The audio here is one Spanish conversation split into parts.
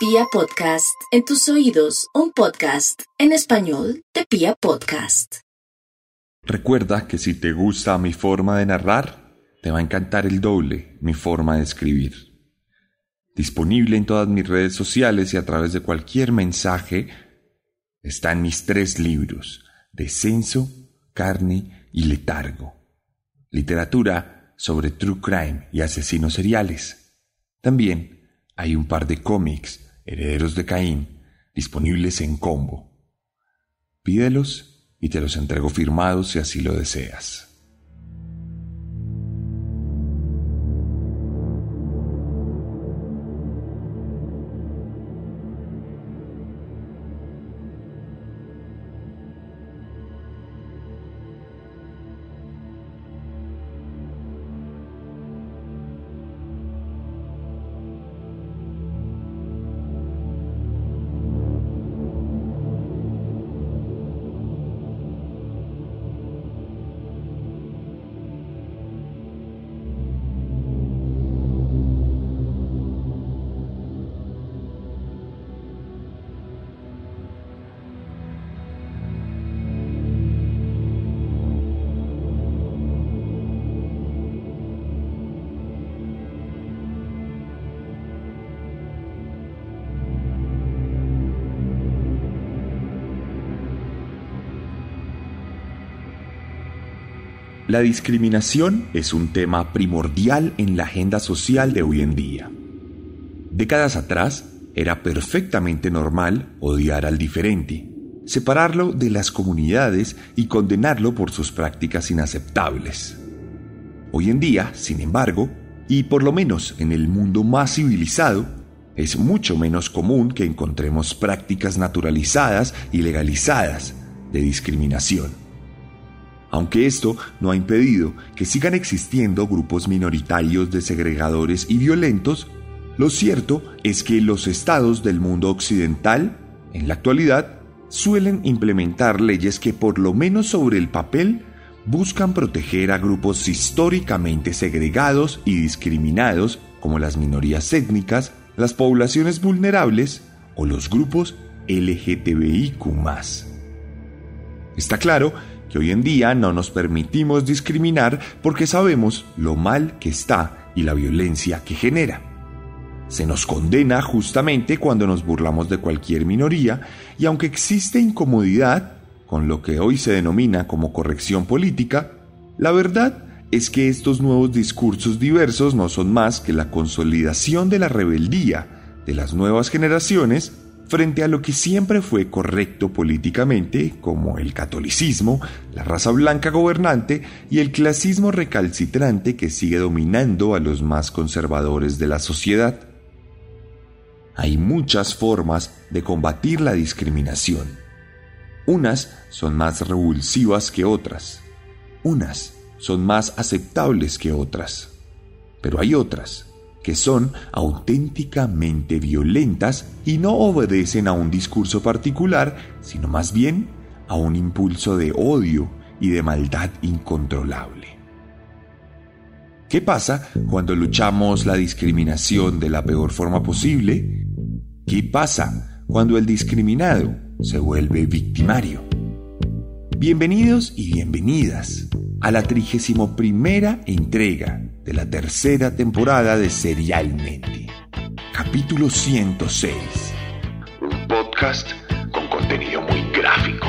Pia Podcast, en tus oídos, un podcast en español de Pia Podcast. Recuerda que si te gusta mi forma de narrar, te va a encantar el doble, mi forma de escribir. Disponible en todas mis redes sociales y a través de cualquier mensaje, están mis tres libros, Descenso, Carne y Letargo. Literatura sobre true crime y asesinos seriales. También hay un par de cómics, Herederos de Caín, disponibles en combo. Pídelos y te los entrego firmados si así lo deseas. La discriminación es un tema primordial en la agenda social de hoy en día. Décadas atrás era perfectamente normal odiar al diferente, separarlo de las comunidades y condenarlo por sus prácticas inaceptables. Hoy en día, sin embargo, y por lo menos en el mundo más civilizado, es mucho menos común que encontremos prácticas naturalizadas y legalizadas de discriminación aunque esto no ha impedido que sigan existiendo grupos minoritarios de segregadores y violentos, lo cierto es que los estados del mundo occidental, en la actualidad, suelen implementar leyes que por lo menos sobre el papel buscan proteger a grupos históricamente segregados y discriminados como las minorías étnicas, las poblaciones vulnerables o los grupos LGTBIQ. Está claro que hoy en día no nos permitimos discriminar porque sabemos lo mal que está y la violencia que genera. Se nos condena justamente cuando nos burlamos de cualquier minoría y aunque existe incomodidad con lo que hoy se denomina como corrección política, la verdad es que estos nuevos discursos diversos no son más que la consolidación de la rebeldía de las nuevas generaciones frente a lo que siempre fue correcto políticamente, como el catolicismo, la raza blanca gobernante y el clasismo recalcitrante que sigue dominando a los más conservadores de la sociedad. Hay muchas formas de combatir la discriminación. Unas son más revulsivas que otras. Unas son más aceptables que otras. Pero hay otras que son auténticamente violentas y no obedecen a un discurso particular, sino más bien a un impulso de odio y de maldad incontrolable. ¿Qué pasa cuando luchamos la discriminación de la peor forma posible? ¿Qué pasa cuando el discriminado se vuelve victimario? Bienvenidos y bienvenidas a la trigésimo primera entrega de la tercera temporada de Serialmente. Capítulo 106. Un podcast con contenido muy gráfico.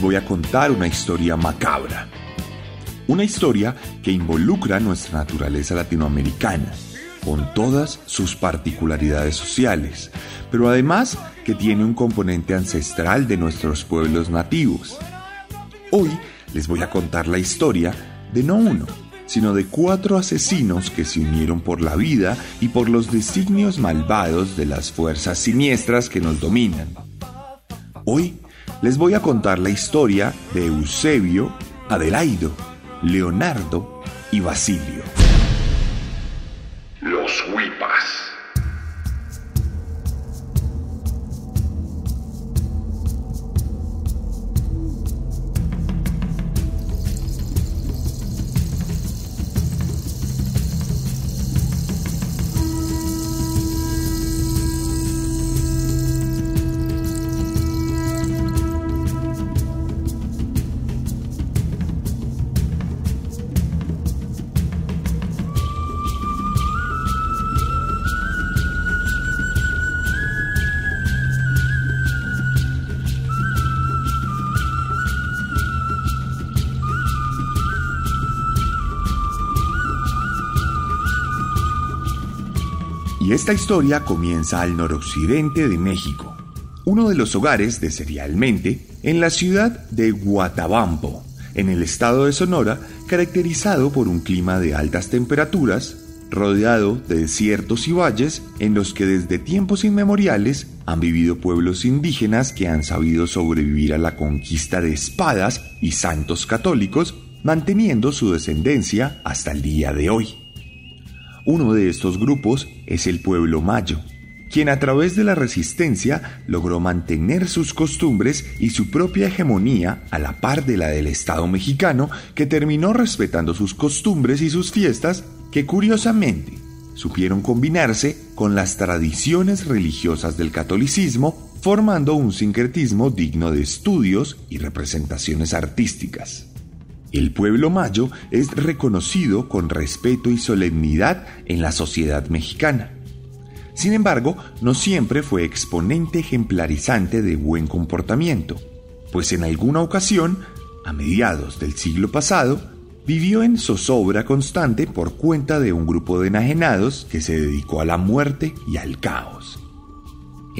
Voy a contar una historia macabra. Una historia que involucra nuestra naturaleza latinoamericana, con todas sus particularidades sociales, pero además que tiene un componente ancestral de nuestros pueblos nativos. Hoy les voy a contar la historia de no uno, sino de cuatro asesinos que se unieron por la vida y por los designios malvados de las fuerzas siniestras que nos dominan. Hoy les voy a contar la historia de Eusebio, Adelaido, Leonardo y Basilio. Los Huipas. Esta historia comienza al noroccidente de México, uno de los hogares de Serialmente en la ciudad de Guatabampo, en el estado de Sonora, caracterizado por un clima de altas temperaturas, rodeado de desiertos y valles en los que desde tiempos inmemoriales han vivido pueblos indígenas que han sabido sobrevivir a la conquista de espadas y santos católicos, manteniendo su descendencia hasta el día de hoy. Uno de estos grupos es el pueblo mayo, quien a través de la resistencia logró mantener sus costumbres y su propia hegemonía a la par de la del Estado mexicano, que terminó respetando sus costumbres y sus fiestas, que curiosamente supieron combinarse con las tradiciones religiosas del catolicismo, formando un sincretismo digno de estudios y representaciones artísticas. El pueblo mayo es reconocido con respeto y solemnidad en la sociedad mexicana. Sin embargo, no siempre fue exponente ejemplarizante de buen comportamiento, pues en alguna ocasión, a mediados del siglo pasado, vivió en zozobra constante por cuenta de un grupo de enajenados que se dedicó a la muerte y al caos.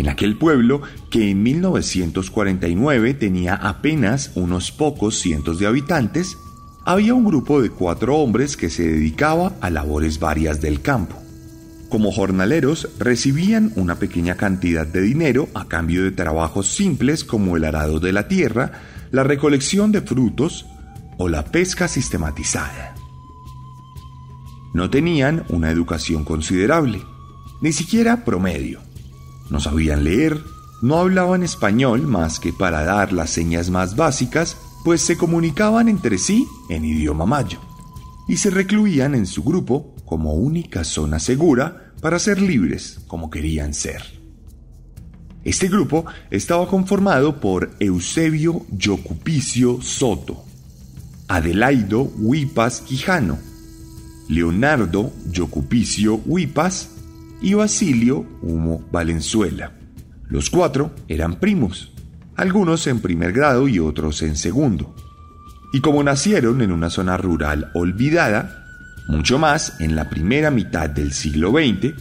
En aquel pueblo, que en 1949 tenía apenas unos pocos cientos de habitantes, había un grupo de cuatro hombres que se dedicaba a labores varias del campo. Como jornaleros recibían una pequeña cantidad de dinero a cambio de trabajos simples como el arado de la tierra, la recolección de frutos o la pesca sistematizada. No tenían una educación considerable, ni siquiera promedio. No sabían leer, no hablaban español más que para dar las señas más básicas, pues se comunicaban entre sí en idioma mayo, y se recluían en su grupo como única zona segura para ser libres como querían ser. Este grupo estaba conformado por Eusebio Yocupicio Soto, Adelaido Huipas Quijano, Leonardo Yocupicio Huipas y Basilio Humo Valenzuela. Los cuatro eran primos, algunos en primer grado y otros en segundo. Y como nacieron en una zona rural olvidada, mucho más en la primera mitad del siglo XX,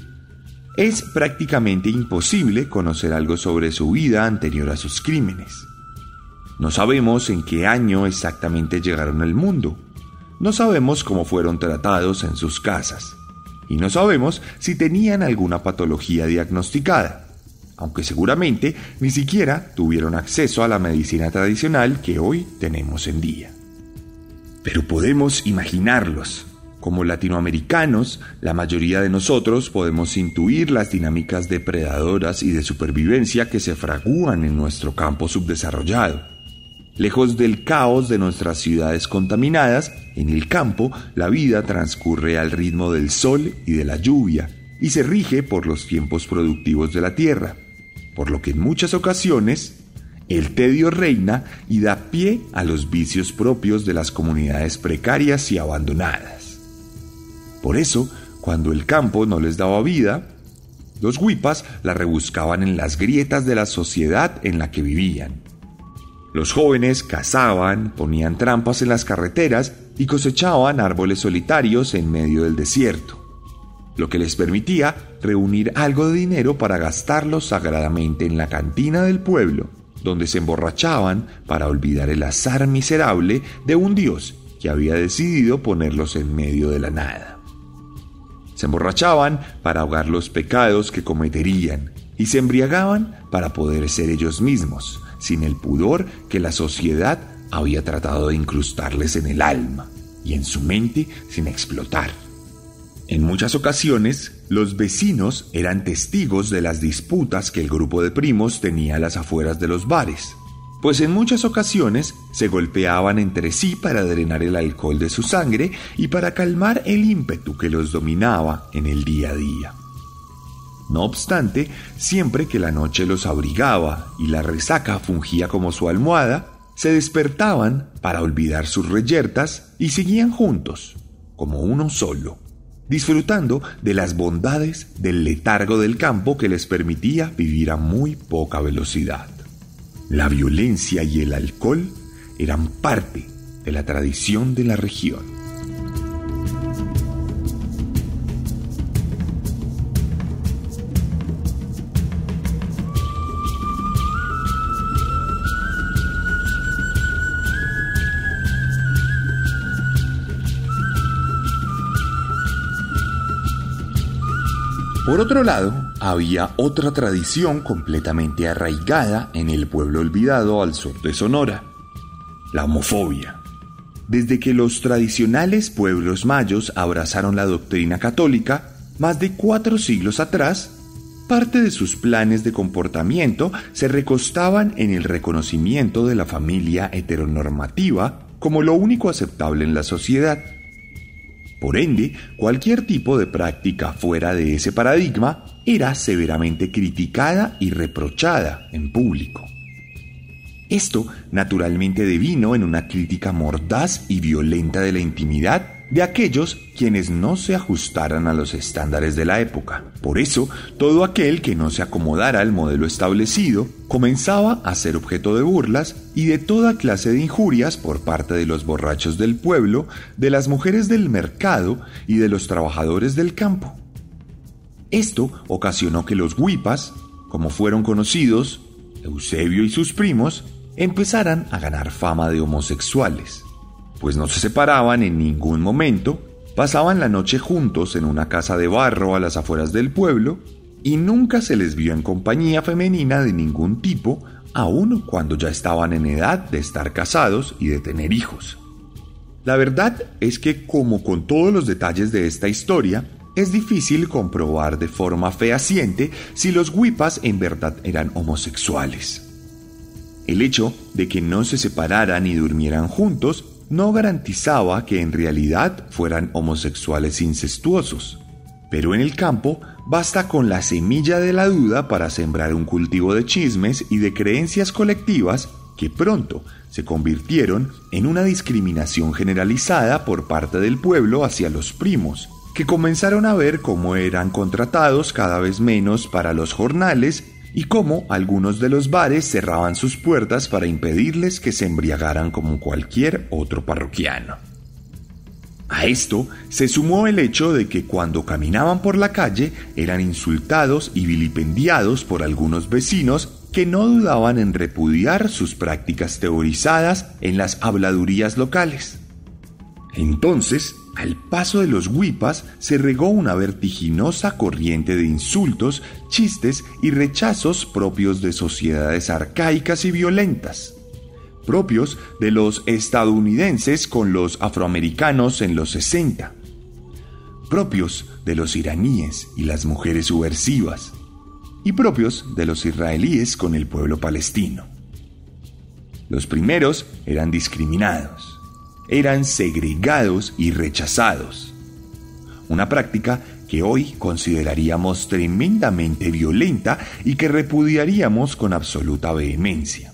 es prácticamente imposible conocer algo sobre su vida anterior a sus crímenes. No sabemos en qué año exactamente llegaron al mundo. No sabemos cómo fueron tratados en sus casas. Y no sabemos si tenían alguna patología diagnosticada, aunque seguramente ni siquiera tuvieron acceso a la medicina tradicional que hoy tenemos en día. Pero podemos imaginarlos, como latinoamericanos, la mayoría de nosotros podemos intuir las dinámicas depredadoras y de supervivencia que se fragúan en nuestro campo subdesarrollado. Lejos del caos de nuestras ciudades contaminadas, en el campo la vida transcurre al ritmo del sol y de la lluvia y se rige por los tiempos productivos de la tierra, por lo que en muchas ocasiones el tedio reina y da pie a los vicios propios de las comunidades precarias y abandonadas. Por eso, cuando el campo no les daba vida, los huipas la rebuscaban en las grietas de la sociedad en la que vivían. Los jóvenes cazaban, ponían trampas en las carreteras y cosechaban árboles solitarios en medio del desierto, lo que les permitía reunir algo de dinero para gastarlo sagradamente en la cantina del pueblo, donde se emborrachaban para olvidar el azar miserable de un dios que había decidido ponerlos en medio de la nada. Se emborrachaban para ahogar los pecados que cometerían y se embriagaban para poder ser ellos mismos, sin el pudor que la sociedad había tratado de incrustarles en el alma y en su mente sin explotar. En muchas ocasiones, los vecinos eran testigos de las disputas que el grupo de primos tenía a las afueras de los bares, pues en muchas ocasiones se golpeaban entre sí para drenar el alcohol de su sangre y para calmar el ímpetu que los dominaba en el día a día. No obstante, siempre que la noche los abrigaba y la resaca fungía como su almohada, se despertaban para olvidar sus reyertas y seguían juntos, como uno solo, disfrutando de las bondades del letargo del campo que les permitía vivir a muy poca velocidad. La violencia y el alcohol eran parte de la tradición de la región. Por otro lado, había otra tradición completamente arraigada en el pueblo olvidado al sur de Sonora, la homofobia. Desde que los tradicionales pueblos mayos abrazaron la doctrina católica, más de cuatro siglos atrás, parte de sus planes de comportamiento se recostaban en el reconocimiento de la familia heteronormativa como lo único aceptable en la sociedad por ende, cualquier tipo de práctica fuera de ese paradigma era severamente criticada y reprochada en público. Esto naturalmente devino en una crítica mordaz y violenta de la intimidad de aquellos quienes no se ajustaran a los estándares de la época. Por eso, todo aquel que no se acomodara al modelo establecido comenzaba a ser objeto de burlas y de toda clase de injurias por parte de los borrachos del pueblo, de las mujeres del mercado y de los trabajadores del campo. Esto ocasionó que los huipas, como fueron conocidos, Eusebio y sus primos, empezaran a ganar fama de homosexuales pues no se separaban en ningún momento, pasaban la noche juntos en una casa de barro a las afueras del pueblo y nunca se les vio en compañía femenina de ningún tipo, aun cuando ya estaban en edad de estar casados y de tener hijos. La verdad es que, como con todos los detalles de esta historia, es difícil comprobar de forma fehaciente si los huipas en verdad eran homosexuales. El hecho de que no se separaran y durmieran juntos no garantizaba que en realidad fueran homosexuales incestuosos. Pero en el campo basta con la semilla de la duda para sembrar un cultivo de chismes y de creencias colectivas que pronto se convirtieron en una discriminación generalizada por parte del pueblo hacia los primos, que comenzaron a ver cómo eran contratados cada vez menos para los jornales y cómo algunos de los bares cerraban sus puertas para impedirles que se embriagaran como cualquier otro parroquiano. A esto se sumó el hecho de que cuando caminaban por la calle eran insultados y vilipendiados por algunos vecinos que no dudaban en repudiar sus prácticas teorizadas en las habladurías locales. Entonces, al paso de los huipas se regó una vertiginosa corriente de insultos, chistes y rechazos propios de sociedades arcaicas y violentas, propios de los estadounidenses con los afroamericanos en los 60, propios de los iraníes y las mujeres subversivas, y propios de los israelíes con el pueblo palestino. Los primeros eran discriminados eran segregados y rechazados. Una práctica que hoy consideraríamos tremendamente violenta y que repudiaríamos con absoluta vehemencia.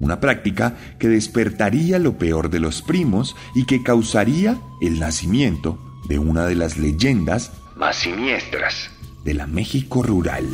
Una práctica que despertaría lo peor de los primos y que causaría el nacimiento de una de las leyendas más siniestras de la México rural.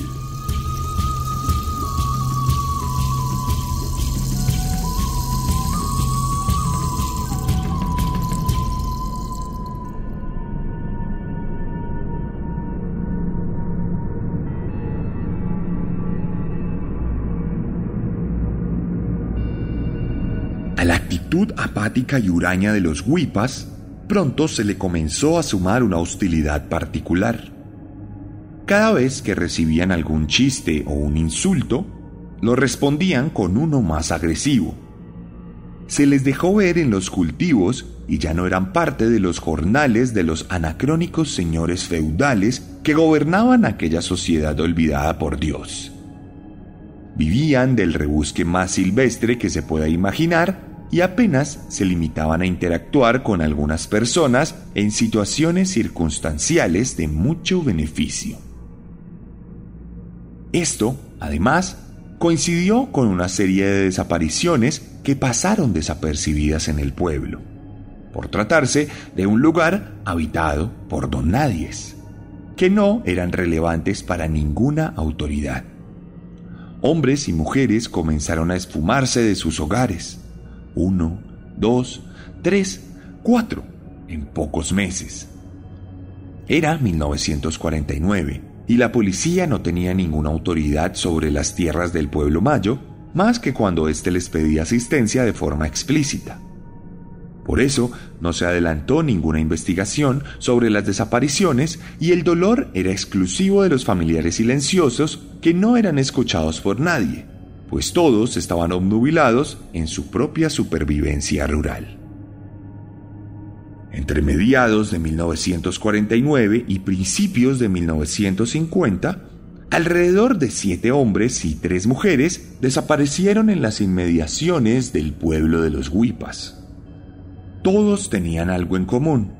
Y huraña de los huipas, pronto se le comenzó a sumar una hostilidad particular. Cada vez que recibían algún chiste o un insulto, lo respondían con uno más agresivo. Se les dejó ver en los cultivos y ya no eran parte de los jornales de los anacrónicos señores feudales que gobernaban aquella sociedad olvidada por Dios. Vivían del rebusque más silvestre que se pueda imaginar y apenas se limitaban a interactuar con algunas personas en situaciones circunstanciales de mucho beneficio. Esto, además, coincidió con una serie de desapariciones que pasaron desapercibidas en el pueblo, por tratarse de un lugar habitado por don nadies, que no eran relevantes para ninguna autoridad hombres y mujeres comenzaron a esfumarse de sus hogares. Uno, dos, tres, cuatro, en pocos meses. Era 1949 y la policía no tenía ninguna autoridad sobre las tierras del pueblo mayo, más que cuando éste les pedía asistencia de forma explícita. Por eso no se adelantó ninguna investigación sobre las desapariciones y el dolor era exclusivo de los familiares silenciosos que no eran escuchados por nadie, pues todos estaban obnubilados en su propia supervivencia rural. Entre mediados de 1949 y principios de 1950, alrededor de siete hombres y tres mujeres desaparecieron en las inmediaciones del pueblo de los Huipas todos tenían algo en común,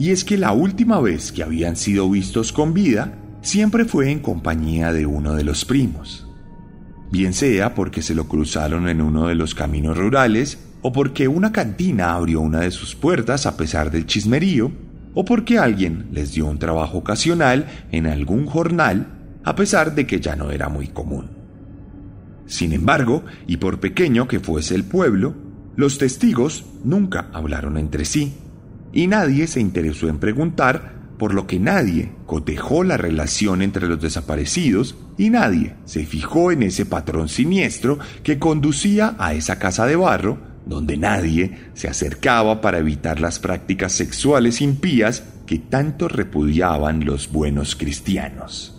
y es que la última vez que habían sido vistos con vida siempre fue en compañía de uno de los primos. Bien sea porque se lo cruzaron en uno de los caminos rurales, o porque una cantina abrió una de sus puertas a pesar del chismerío, o porque alguien les dio un trabajo ocasional en algún jornal, a pesar de que ya no era muy común. Sin embargo, y por pequeño que fuese el pueblo, los testigos nunca hablaron entre sí y nadie se interesó en preguntar, por lo que nadie cotejó la relación entre los desaparecidos y nadie se fijó en ese patrón siniestro que conducía a esa casa de barro donde nadie se acercaba para evitar las prácticas sexuales impías que tanto repudiaban los buenos cristianos.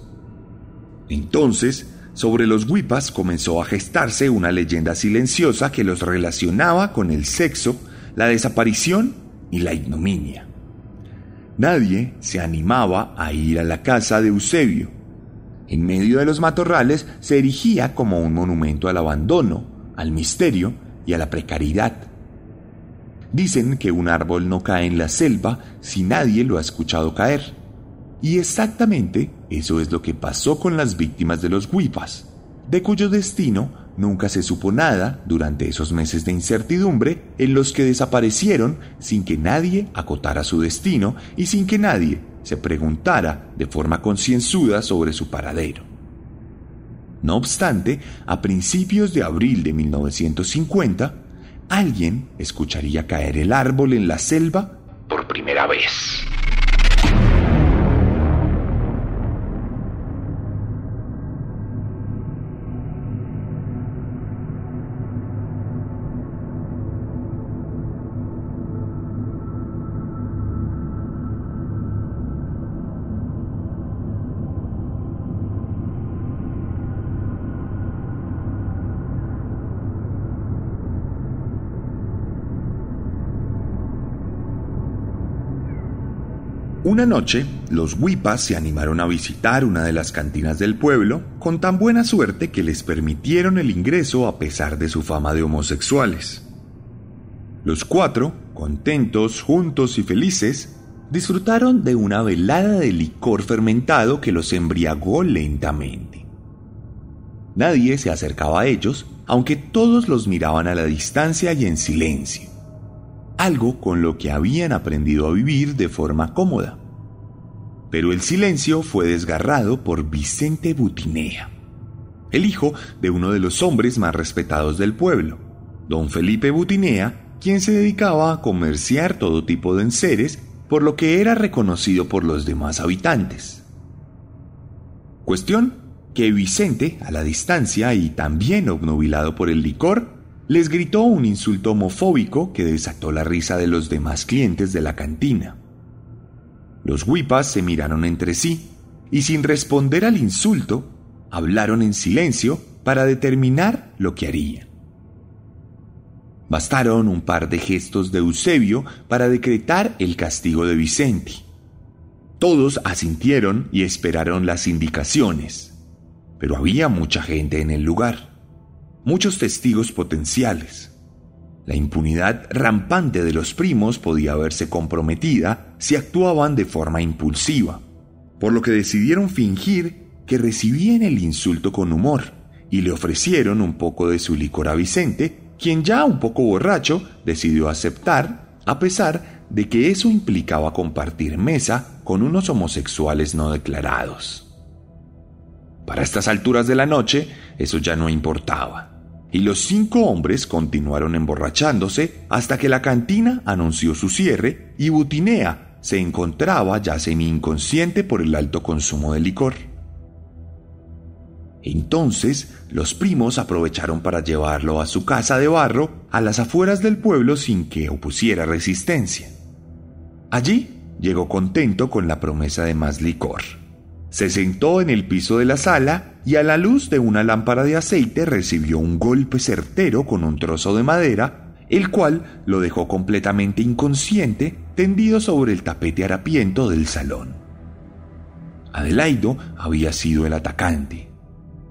Entonces, sobre los huipas comenzó a gestarse una leyenda silenciosa que los relacionaba con el sexo, la desaparición y la ignominia. Nadie se animaba a ir a la casa de Eusebio. En medio de los matorrales se erigía como un monumento al abandono, al misterio y a la precariedad. Dicen que un árbol no cae en la selva si nadie lo ha escuchado caer. Y exactamente eso es lo que pasó con las víctimas de los huipas, de cuyo destino nunca se supo nada durante esos meses de incertidumbre en los que desaparecieron sin que nadie acotara su destino y sin que nadie se preguntara de forma concienzuda sobre su paradero. No obstante, a principios de abril de 1950, alguien escucharía caer el árbol en la selva por primera vez. Una noche, los huipas se animaron a visitar una de las cantinas del pueblo con tan buena suerte que les permitieron el ingreso a pesar de su fama de homosexuales. Los cuatro, contentos, juntos y felices, disfrutaron de una velada de licor fermentado que los embriagó lentamente. Nadie se acercaba a ellos, aunque todos los miraban a la distancia y en silencio algo con lo que habían aprendido a vivir de forma cómoda. Pero el silencio fue desgarrado por Vicente Butinea, el hijo de uno de los hombres más respetados del pueblo, don Felipe Butinea, quien se dedicaba a comerciar todo tipo de enseres, por lo que era reconocido por los demás habitantes. Cuestión que Vicente, a la distancia y también obnubilado por el licor, les gritó un insulto homofóbico que desató la risa de los demás clientes de la cantina. Los huipas se miraron entre sí y sin responder al insulto, hablaron en silencio para determinar lo que harían. Bastaron un par de gestos de Eusebio para decretar el castigo de Vicente. Todos asintieron y esperaron las indicaciones, pero había mucha gente en el lugar, muchos testigos potenciales. La impunidad rampante de los primos podía verse comprometida si actuaban de forma impulsiva, por lo que decidieron fingir que recibían el insulto con humor y le ofrecieron un poco de su licor a Vicente quien ya un poco borracho decidió aceptar, a pesar de que eso implicaba compartir mesa con unos homosexuales no declarados. Para estas alturas de la noche, eso ya no importaba, y los cinco hombres continuaron emborrachándose hasta que la cantina anunció su cierre y Butinea se encontraba ya semi-inconsciente por el alto consumo de licor. Entonces los primos aprovecharon para llevarlo a su casa de barro a las afueras del pueblo sin que opusiera resistencia. Allí llegó contento con la promesa de más licor. Se sentó en el piso de la sala y a la luz de una lámpara de aceite recibió un golpe certero con un trozo de madera, el cual lo dejó completamente inconsciente tendido sobre el tapete harapiento del salón. Adelaido había sido el atacante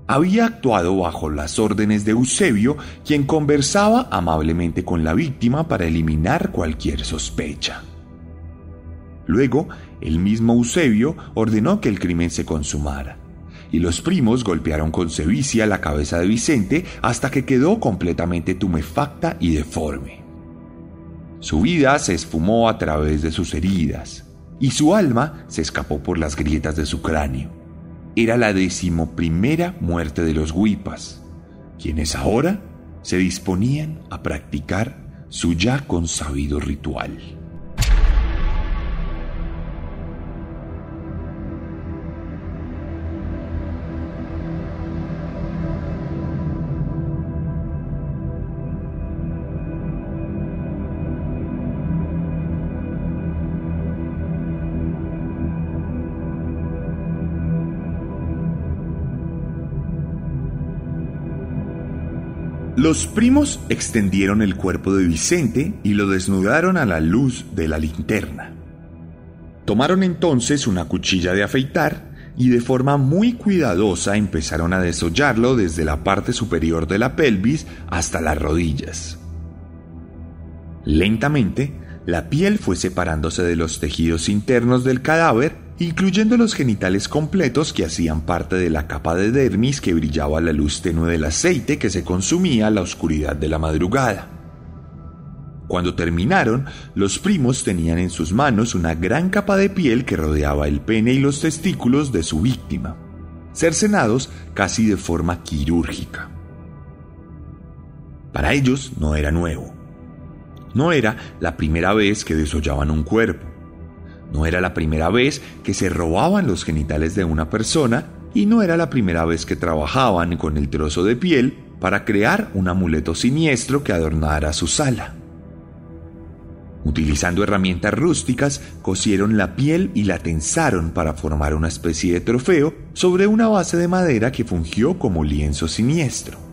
había actuado bajo las órdenes de Eusebio, quien conversaba amablemente con la víctima para eliminar cualquier sospecha. Luego, el mismo Eusebio ordenó que el crimen se consumara, y los primos golpearon con sevicia la cabeza de Vicente hasta que quedó completamente tumefacta y deforme. Su vida se esfumó a través de sus heridas, y su alma se escapó por las grietas de su cráneo era la decimoprimera muerte de los huipas, quienes ahora se disponían a practicar su ya consabido ritual. Los primos extendieron el cuerpo de Vicente y lo desnudaron a la luz de la linterna. Tomaron entonces una cuchilla de afeitar y de forma muy cuidadosa empezaron a desollarlo desde la parte superior de la pelvis hasta las rodillas. Lentamente, la piel fue separándose de los tejidos internos del cadáver incluyendo los genitales completos que hacían parte de la capa de dermis que brillaba a la luz tenue del aceite que se consumía a la oscuridad de la madrugada. Cuando terminaron, los primos tenían en sus manos una gran capa de piel que rodeaba el pene y los testículos de su víctima, cercenados casi de forma quirúrgica. Para ellos no era nuevo. No era la primera vez que desollaban un cuerpo. No era la primera vez que se robaban los genitales de una persona y no era la primera vez que trabajaban con el trozo de piel para crear un amuleto siniestro que adornara su sala. Utilizando herramientas rústicas, cosieron la piel y la tensaron para formar una especie de trofeo sobre una base de madera que fungió como lienzo siniestro.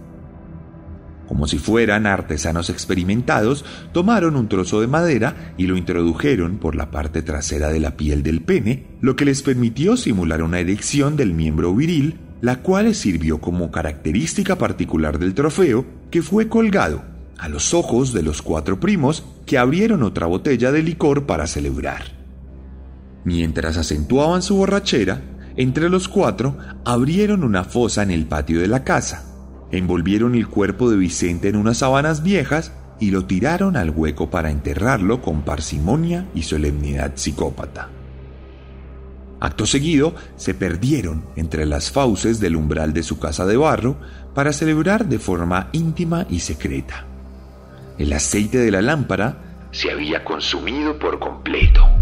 Como si fueran artesanos experimentados, tomaron un trozo de madera y lo introdujeron por la parte trasera de la piel del pene, lo que les permitió simular una erección del miembro viril, la cual sirvió como característica particular del trofeo que fue colgado a los ojos de los cuatro primos que abrieron otra botella de licor para celebrar. Mientras acentuaban su borrachera, entre los cuatro abrieron una fosa en el patio de la casa Envolvieron el cuerpo de Vicente en unas sábanas viejas y lo tiraron al hueco para enterrarlo con parsimonia y solemnidad psicópata. Acto seguido, se perdieron entre las fauces del umbral de su casa de barro para celebrar de forma íntima y secreta. El aceite de la lámpara se había consumido por completo.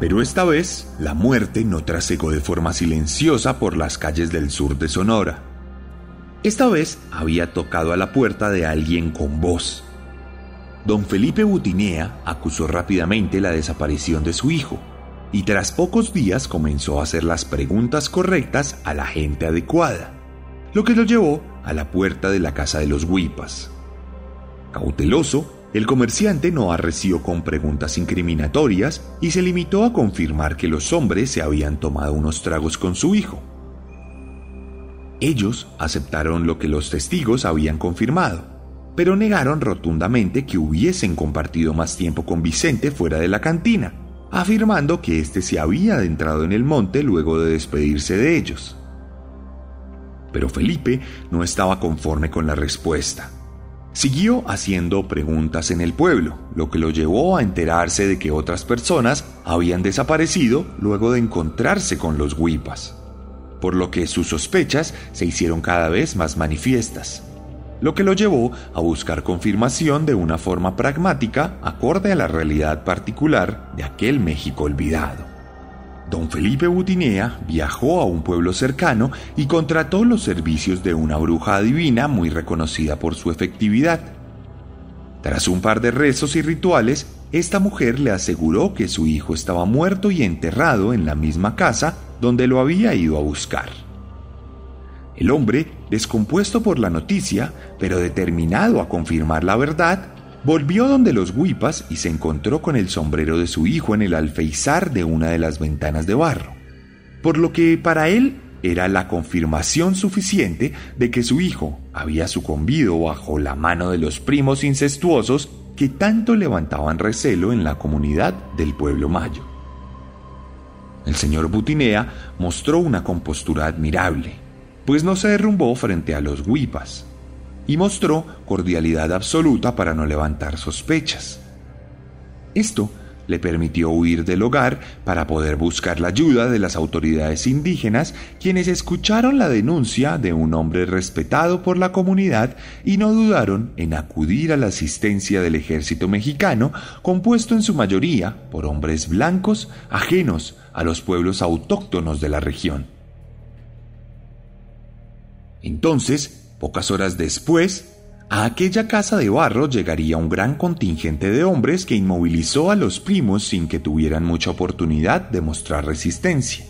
Pero esta vez, la muerte no trasegó de forma silenciosa por las calles del sur de Sonora. Esta vez había tocado a la puerta de alguien con voz. Don Felipe Butinea acusó rápidamente la desaparición de su hijo y tras pocos días comenzó a hacer las preguntas correctas a la gente adecuada, lo que lo llevó a la puerta de la casa de los Huipas. Cauteloso, el comerciante no arreció con preguntas incriminatorias y se limitó a confirmar que los hombres se habían tomado unos tragos con su hijo. Ellos aceptaron lo que los testigos habían confirmado, pero negaron rotundamente que hubiesen compartido más tiempo con Vicente fuera de la cantina, afirmando que éste se había adentrado en el monte luego de despedirse de ellos. Pero Felipe no estaba conforme con la respuesta Siguió haciendo preguntas en el pueblo, lo que lo llevó a enterarse de que otras personas habían desaparecido luego de encontrarse con los huipas, por lo que sus sospechas se hicieron cada vez más manifiestas, lo que lo llevó a buscar confirmación de una forma pragmática acorde a la realidad particular de aquel México olvidado. Don Felipe Butinea viajó a un pueblo cercano y contrató los servicios de una bruja adivina muy reconocida por su efectividad. Tras un par de rezos y rituales, esta mujer le aseguró que su hijo estaba muerto y enterrado en la misma casa donde lo había ido a buscar. El hombre, descompuesto por la noticia, pero determinado a confirmar la verdad, Volvió donde los Huipas y se encontró con el sombrero de su hijo en el alfeizar de una de las ventanas de barro, por lo que para él era la confirmación suficiente de que su hijo había sucumbido bajo la mano de los primos incestuosos que tanto levantaban recelo en la comunidad del pueblo mayo. El señor Butinea mostró una compostura admirable, pues no se derrumbó frente a los Huipas y mostró cordialidad absoluta para no levantar sospechas. Esto le permitió huir del hogar para poder buscar la ayuda de las autoridades indígenas, quienes escucharon la denuncia de un hombre respetado por la comunidad y no dudaron en acudir a la asistencia del ejército mexicano, compuesto en su mayoría por hombres blancos ajenos a los pueblos autóctonos de la región. Entonces, Pocas horas después, a aquella casa de barro llegaría un gran contingente de hombres que inmovilizó a los primos sin que tuvieran mucha oportunidad de mostrar resistencia.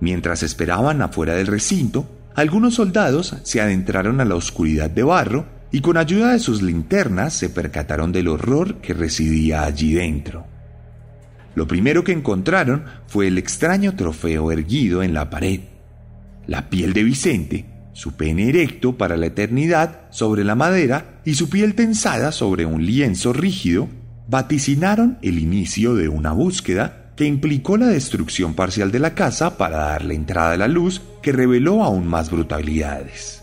Mientras esperaban afuera del recinto, algunos soldados se adentraron a la oscuridad de barro y con ayuda de sus linternas se percataron del horror que residía allí dentro. Lo primero que encontraron fue el extraño trofeo erguido en la pared, la piel de Vicente, su pene erecto para la eternidad sobre la madera y su piel tensada sobre un lienzo rígido, vaticinaron el inicio de una búsqueda que implicó la destrucción parcial de la casa para darle entrada a la luz que reveló aún más brutalidades.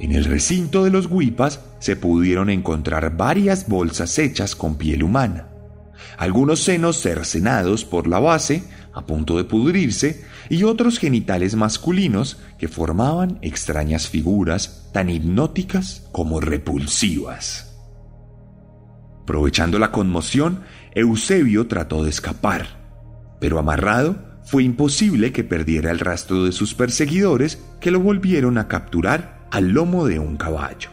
En el recinto de los huipas se pudieron encontrar varias bolsas hechas con piel humana, algunos senos cercenados por la base, a punto de pudrirse, y otros genitales masculinos que formaban extrañas figuras tan hipnóticas como repulsivas. Aprovechando la conmoción, Eusebio trató de escapar, pero amarrado fue imposible que perdiera el rastro de sus perseguidores que lo volvieron a capturar al lomo de un caballo.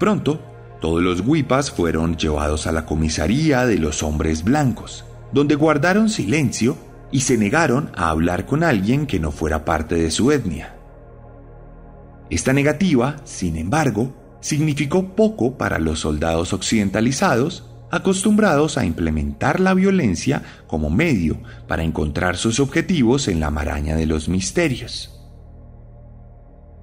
Pronto, todos los huipas fueron llevados a la comisaría de los hombres blancos, donde guardaron silencio y se negaron a hablar con alguien que no fuera parte de su etnia. Esta negativa, sin embargo, significó poco para los soldados occidentalizados acostumbrados a implementar la violencia como medio para encontrar sus objetivos en la maraña de los misterios.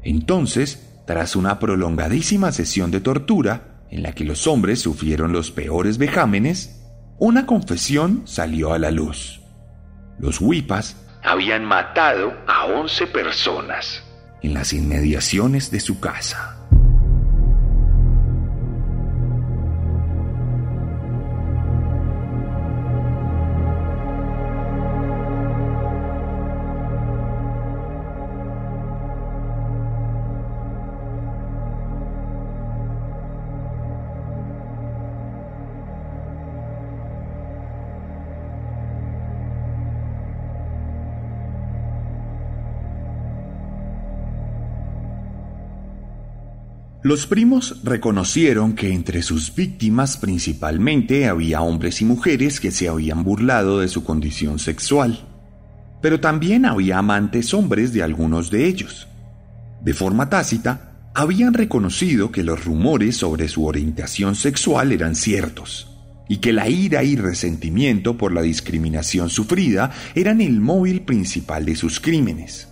Entonces, tras una prolongadísima sesión de tortura, en la que los hombres sufrieron los peores vejámenes, una confesión salió a la luz. Los Huipas habían matado a 11 personas en las inmediaciones de su casa. Los primos reconocieron que entre sus víctimas principalmente había hombres y mujeres que se habían burlado de su condición sexual, pero también había amantes hombres de algunos de ellos. De forma tácita, habían reconocido que los rumores sobre su orientación sexual eran ciertos y que la ira y resentimiento por la discriminación sufrida eran el móvil principal de sus crímenes.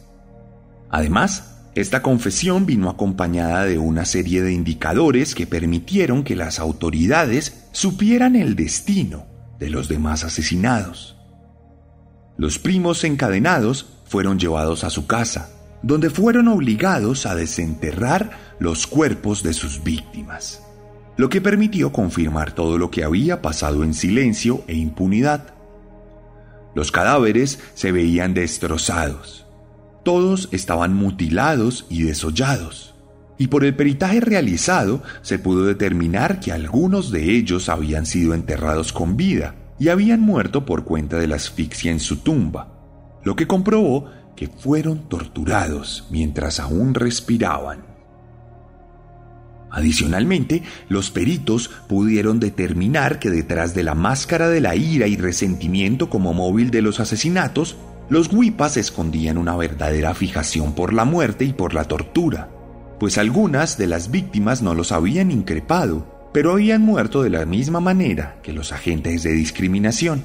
Además, esta confesión vino acompañada de una serie de indicadores que permitieron que las autoridades supieran el destino de los demás asesinados. Los primos encadenados fueron llevados a su casa, donde fueron obligados a desenterrar los cuerpos de sus víctimas lo que permitió confirmar todo lo que había pasado en silencio e impunidad. Los cadáveres se veían destrozados. Todos estaban mutilados y desollados. Y por el peritaje realizado se pudo determinar que algunos de ellos habían sido enterrados con vida y habían muerto por cuenta de la asfixia en su tumba, lo que comprobó que fueron torturados mientras aún respiraban. Adicionalmente, los peritos pudieron determinar que detrás de la máscara de la ira y resentimiento como móvil de los asesinatos, los huipas escondían una verdadera fijación por la muerte y por la tortura, pues algunas de las víctimas no los habían increpado, pero habían muerto de la misma manera que los agentes de discriminación.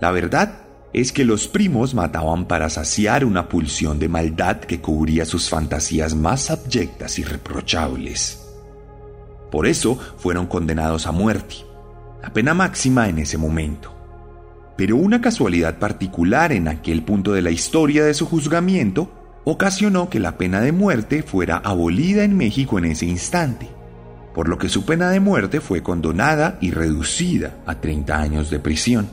La verdad es que los primos mataban para saciar una pulsión de maldad que cubría sus fantasías más abyectas y reprochables. Por eso fueron condenados a muerte, la pena máxima en ese momento. Pero una casualidad particular en aquel punto de la historia de su juzgamiento ocasionó que la pena de muerte fuera abolida en México en ese instante, por lo que su pena de muerte fue condonada y reducida a 30 años de prisión.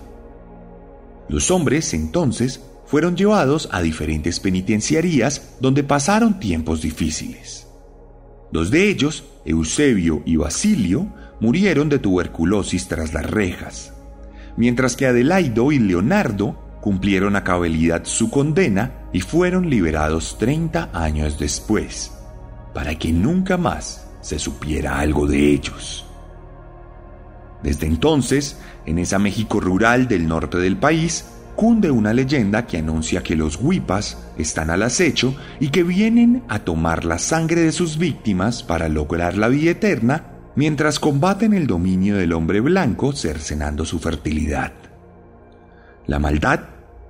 Los hombres entonces fueron llevados a diferentes penitenciarías donde pasaron tiempos difíciles. Dos de ellos, Eusebio y Basilio, murieron de tuberculosis tras las rejas, mientras que Adelaido y Leonardo cumplieron a cabalidad su condena y fueron liberados 30 años después, para que nunca más se supiera algo de ellos. Desde entonces, en esa México rural del norte del país, cunde una leyenda que anuncia que los huipas están al acecho y que vienen a tomar la sangre de sus víctimas para lograr la vida eterna mientras combaten el dominio del hombre blanco cercenando su fertilidad. La maldad,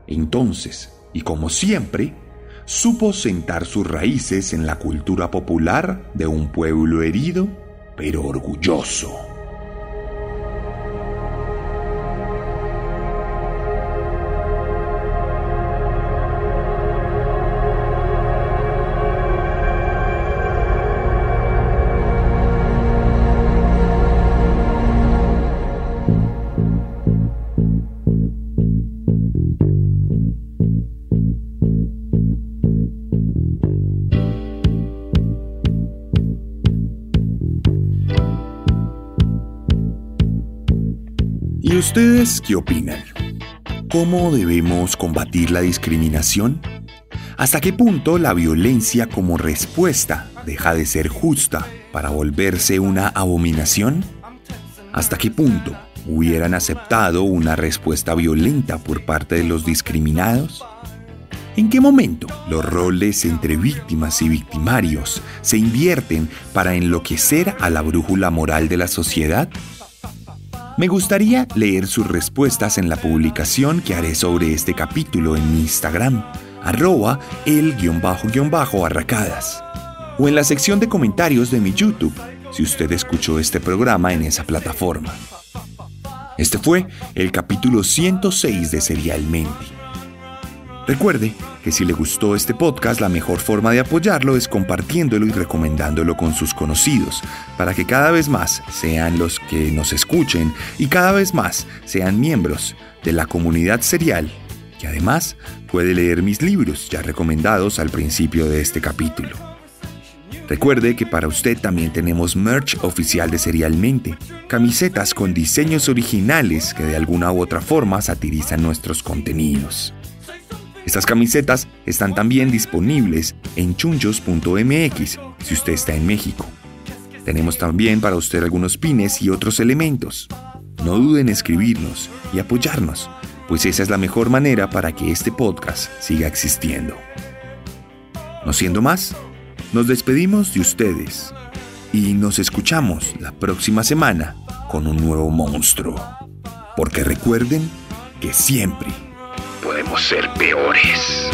entonces, y como siempre, supo sentar sus raíces en la cultura popular de un pueblo herido pero orgulloso. ¿Y ustedes qué opinan? ¿Cómo debemos combatir la discriminación? ¿Hasta qué punto la violencia como respuesta deja de ser justa para volverse una abominación? ¿Hasta qué punto hubieran aceptado una respuesta violenta por parte de los discriminados? ¿En qué momento los roles entre víctimas y victimarios se invierten para enloquecer a la brújula moral de la sociedad? Me gustaría leer sus respuestas en la publicación que haré sobre este capítulo en mi Instagram, arroba el-arracadas, o en la sección de comentarios de mi YouTube, si usted escuchó este programa en esa plataforma. Este fue el capítulo 106 de Serialmente. Recuerde que si le gustó este podcast, la mejor forma de apoyarlo es compartiéndolo y recomendándolo con sus conocidos, para que cada vez más sean los que nos escuchen y cada vez más sean miembros de la comunidad serial, que además puede leer mis libros ya recomendados al principio de este capítulo. Recuerde que para usted también tenemos merch oficial de Serialmente, camisetas con diseños originales que de alguna u otra forma satirizan nuestros contenidos. Estas camisetas están también disponibles en chunchos.mx si usted está en México. Tenemos también para usted algunos pines y otros elementos. No duden en escribirnos y apoyarnos, pues esa es la mejor manera para que este podcast siga existiendo. No siendo más, nos despedimos de ustedes y nos escuchamos la próxima semana con un nuevo monstruo. Porque recuerden que siempre podemos ser peores.